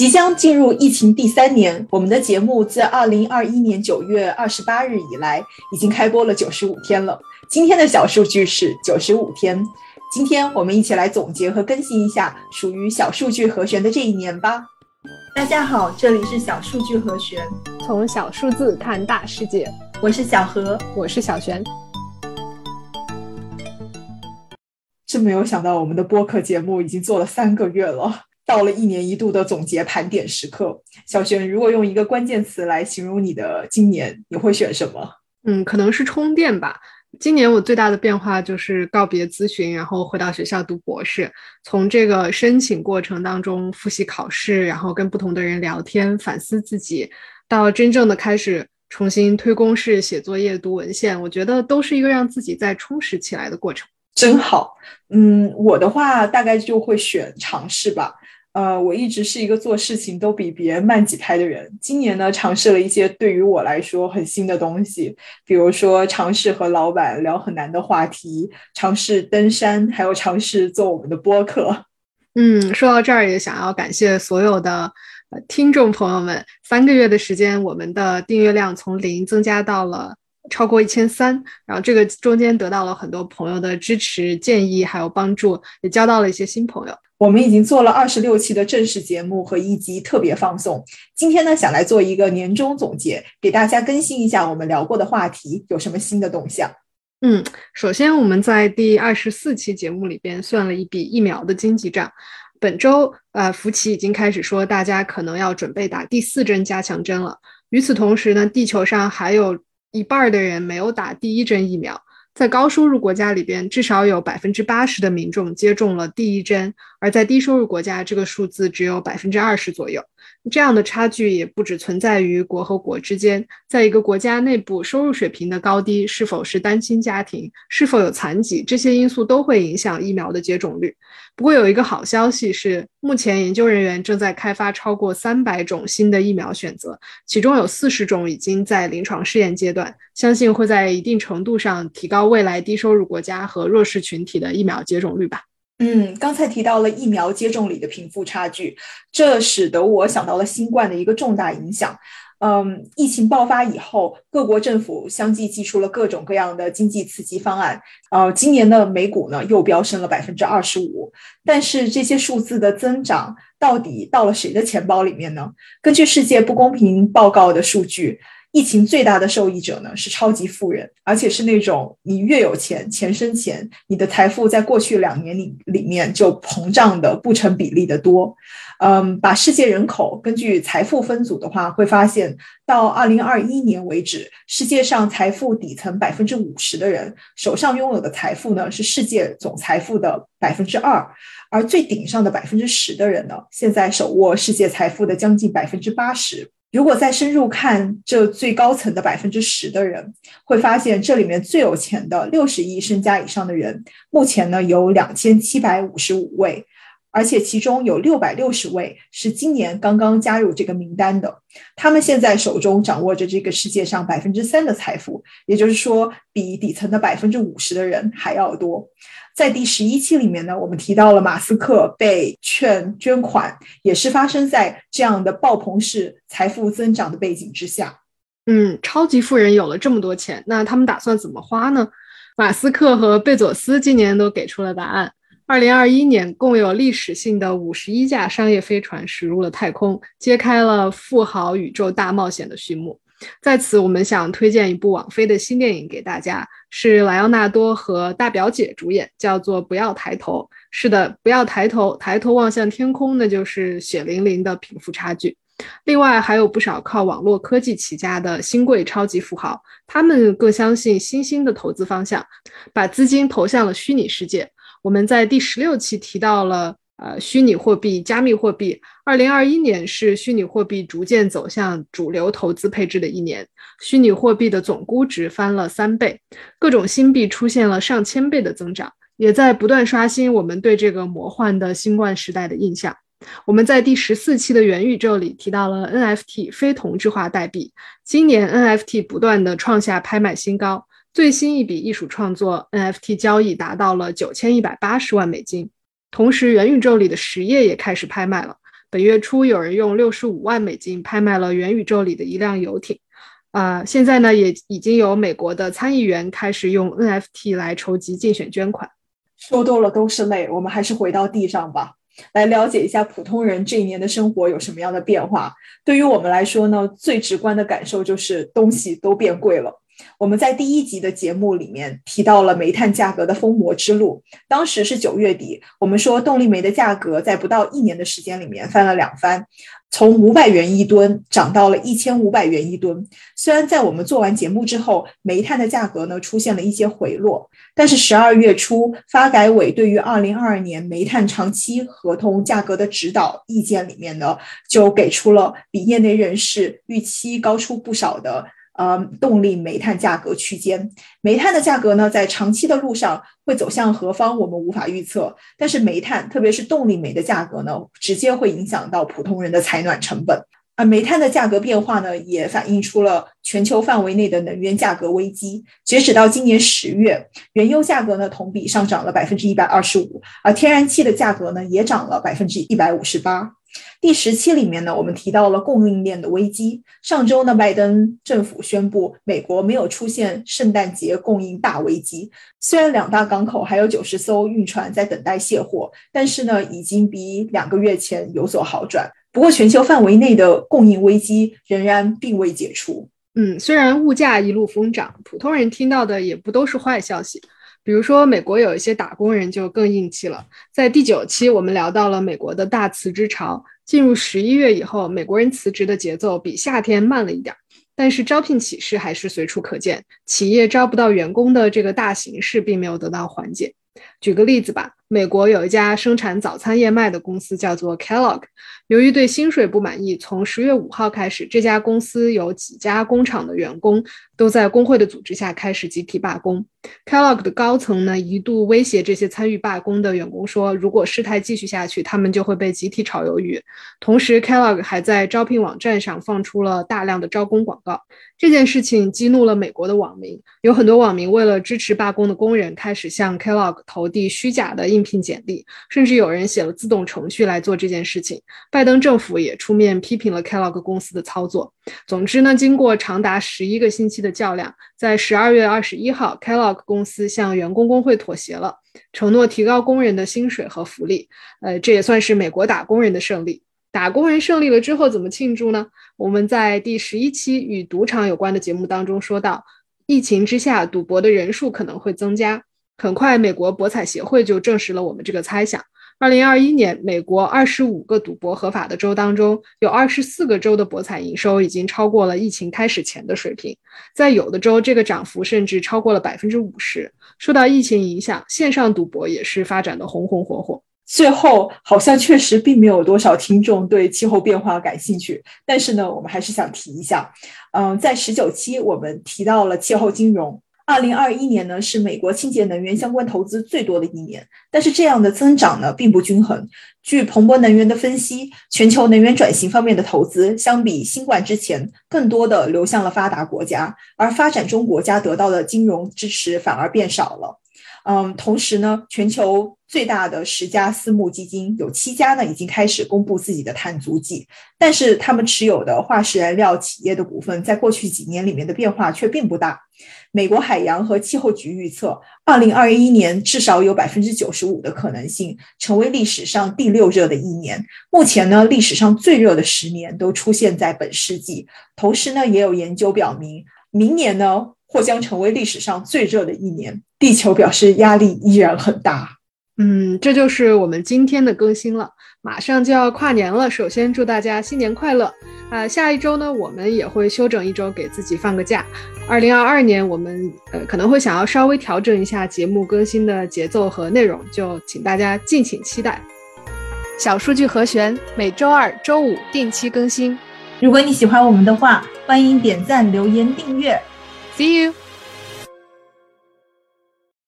即将进入疫情第三年，我们的节目自二零二一年九月二十八日以来，已经开播了九十五天了。今天的小数据是九十五天。今天我们一起来总结和更新一下属于小数据和弦的这一年吧。大家好，这里是小数据和弦，从小数字看大世界。我是小何，我是小璇。真没有想到，我们的播客节目已经做了三个月了。到了一年一度的总结盘点时刻，小璇，如果用一个关键词来形容你的今年，你会选什么？嗯，可能是充电吧。今年我最大的变化就是告别咨询，然后回到学校读博士。从这个申请过程当中复习考试，然后跟不同的人聊天，反思自己，到真正的开始重新推公式、写作业、读文献，我觉得都是一个让自己再充实起来的过程。真好。嗯，我的话大概就会选尝试吧。呃，我一直是一个做事情都比别人慢几拍的人。今年呢，尝试了一些对于我来说很新的东西，比如说尝试和老板聊很难的话题，尝试登山，还有尝试做我们的播客。嗯，说到这儿也想要感谢所有的呃听众朋友们。三个月的时间，我们的订阅量从零增加到了超过一千三，然后这个中间得到了很多朋友的支持、建议还有帮助，也交到了一些新朋友。我们已经做了二十六期的正式节目和一集特别放送。今天呢，想来做一个年终总结，给大家更新一下我们聊过的话题有什么新的动向。嗯，首先我们在第二十四期节目里边算了一笔疫苗的经济账。本周，呃，福奇已经开始说大家可能要准备打第四针加强针了。与此同时呢，地球上还有一半的人没有打第一针疫苗。在高收入国家里边，至少有百分之八十的民众接种了第一针，而在低收入国家，这个数字只有百分之二十左右。这样的差距也不只存在于国和国之间，在一个国家内部，收入水平的高低、是否是单亲家庭、是否有残疾，这些因素都会影响疫苗的接种率。不过有一个好消息是，目前研究人员正在开发超过三百种新的疫苗选择，其中有四十种已经在临床试验阶段，相信会在一定程度上提高未来低收入国家和弱势群体的疫苗接种率吧。嗯，刚才提到了疫苗接种里的贫富差距，这使得我想到了新冠的一个重大影响。嗯，疫情爆发以后，各国政府相继寄出了各种各样的经济刺激方案。呃，今年的美股呢又飙升了百分之二十五，但是这些数字的增长到底到了谁的钱包里面呢？根据世界不公平报告的数据。疫情最大的受益者呢是超级富人，而且是那种你越有钱，钱生钱，你的财富在过去两年里里面就膨胀的不成比例的多。嗯，把世界人口根据财富分组的话，会发现到二零二一年为止，世界上财富底层百分之五十的人手上拥有的财富呢是世界总财富的百分之二，而最顶上的百分之十的人呢，现在手握世界财富的将近百分之八十。如果再深入看这最高层的百分之十的人，会发现这里面最有钱的六十亿身家以上的人，目前呢有两千七百五十五位，而且其中有六百六十位是今年刚刚加入这个名单的。他们现在手中掌握着这个世界上百分之三的财富，也就是说，比底层的百分之五十的人还要多。在第十一期里面呢，我们提到了马斯克被劝捐款，也是发生在这样的爆棚式财富增长的背景之下。嗯，超级富人有了这么多钱，那他们打算怎么花呢？马斯克和贝佐斯今年都给出了答案。二零二一年，共有历史性的五十一架商业飞船驶入了太空，揭开了富豪宇宙大冒险的序幕。在此，我们想推荐一部网飞的新电影给大家，是莱昂纳多和大表姐主演，叫做《不要抬头》。是的，不要抬头，抬头望向天空，那就是血淋淋的贫富差距。另外，还有不少靠网络科技起家的新贵超级富豪，他们更相信新兴的投资方向，把资金投向了虚拟世界。我们在第十六期提到了。呃，虚拟货币、加密货币，二零二一年是虚拟货币逐渐走向主流投资配置的一年。虚拟货币的总估值翻了三倍，各种新币出现了上千倍的增长，也在不断刷新我们对这个魔幻的新冠时代的印象。我们在第十四期的元宇宙里提到了 NFT 非同质化代币，今年 NFT 不断的创下拍卖新高，最新一笔艺术创作 NFT 交易达到了九千一百八十万美金。同时，元宇宙里的实业也开始拍卖了。本月初，有人用六十五万美金拍卖了元宇宙里的一辆游艇。啊，现在呢，也已经有美国的参议员开始用 NFT 来筹集竞选捐款。说多了都是泪，我们还是回到地上吧，来了解一下普通人这一年的生活有什么样的变化。对于我们来说呢，最直观的感受就是东西都变贵了。我们在第一集的节目里面提到了煤炭价格的疯魔之路，当时是九月底，我们说动力煤的价格在不到一年的时间里面翻了两番。从五百元一吨涨到了一千五百元一吨。虽然在我们做完节目之后，煤炭的价格呢出现了一些回落，但是十二月初，发改委对于二零二二年煤炭长期合同价格的指导意见里面呢，就给出了比业内人士预期高出不少的。呃，动力煤炭价格区间，煤炭的价格呢，在长期的路上会走向何方，我们无法预测。但是煤炭，特别是动力煤的价格呢，直接会影响到普通人的采暖成本。而煤炭的价格变化呢，也反映出了全球范围内的能源价格危机。截止到今年十月，原油价格呢同比上涨了百分之一百二十五，而天然气的价格呢也涨了百分之一百五十八。第十期里面呢，我们提到了供应链的危机。上周呢，拜登政府宣布，美国没有出现圣诞节供应大危机。虽然两大港口还有九十艘运船在等待卸货，但是呢，已经比两个月前有所好转。不过，全球范围内的供应危机仍然并未解除。嗯，虽然物价一路疯涨，普通人听到的也不都是坏消息。比如说，美国有一些打工人就更硬气了。在第九期，我们聊到了美国的大辞职潮。进入十一月以后，美国人辞职的节奏比夏天慢了一点，但是招聘启事还是随处可见。企业招不到员工的这个大形势并没有得到缓解。举个例子吧。美国有一家生产早餐燕麦的公司，叫做 Kellogg。由于对薪水不满意，从十月五号开始，这家公司有几家工厂的员工都在工会的组织下开始集体罢工。Kellogg 的高层呢，一度威胁这些参与罢工的员工说，如果事态继续下去，他们就会被集体炒鱿鱼。同时，Kellogg 还在招聘网站上放出了大量的招工广告。这件事情激怒了美国的网民，有很多网民为了支持罢工的工人，开始向 Kellogg 投递虚假的应。应聘简历，甚至有人写了自动程序来做这件事情。拜登政府也出面批评了 Kellogg 公司的操作。总之呢，经过长达十一个星期的较量，在十二月二十一号，Kellogg 公司向员工工会妥协了，承诺提高工人的薪水和福利。呃，这也算是美国打工人的胜利。打工人胜利了之后怎么庆祝呢？我们在第十一期与赌场有关的节目当中说到，疫情之下，赌博的人数可能会增加。很快，美国博彩协会就证实了我们这个猜想。二零二一年，美国二十五个赌博合法的州当中，有二十四个州的博彩营收已经超过了疫情开始前的水平，在有的州，这个涨幅甚至超过了百分之五十。受到疫情影响，线上赌博也是发展的红红火火。最后，好像确实并没有多少听众对气候变化感兴趣，但是呢，我们还是想提一下。嗯，在十九期我们提到了气候金融。二零二一年呢，是美国清洁能源相关投资最多的一年，但是这样的增长呢，并不均衡。据彭博能源的分析，全球能源转型方面的投资，相比新冠之前，更多的流向了发达国家，而发展中国家得到的金融支持反而变少了。嗯，同时呢，全球最大的十家私募基金有七家呢已经开始公布自己的碳足迹，但是他们持有的化石燃料企业的股份在过去几年里面的变化却并不大。美国海洋和气候局预测，二零二一年至少有百分之九十五的可能性成为历史上第六热的一年。目前呢，历史上最热的十年都出现在本世纪。同时呢，也有研究表明，明年呢或将成为历史上最热的一年。地球表示压力依然很大。嗯，这就是我们今天的更新了。马上就要跨年了，首先祝大家新年快乐啊！下一周呢，我们也会休整一周，给自己放个假。二零二二年，我们呃可能会想要稍微调整一下节目更新的节奏和内容，就请大家敬请期待。小数据和弦每周二、周五定期更新。如果你喜欢我们的话，欢迎点赞、留言、订阅。See you。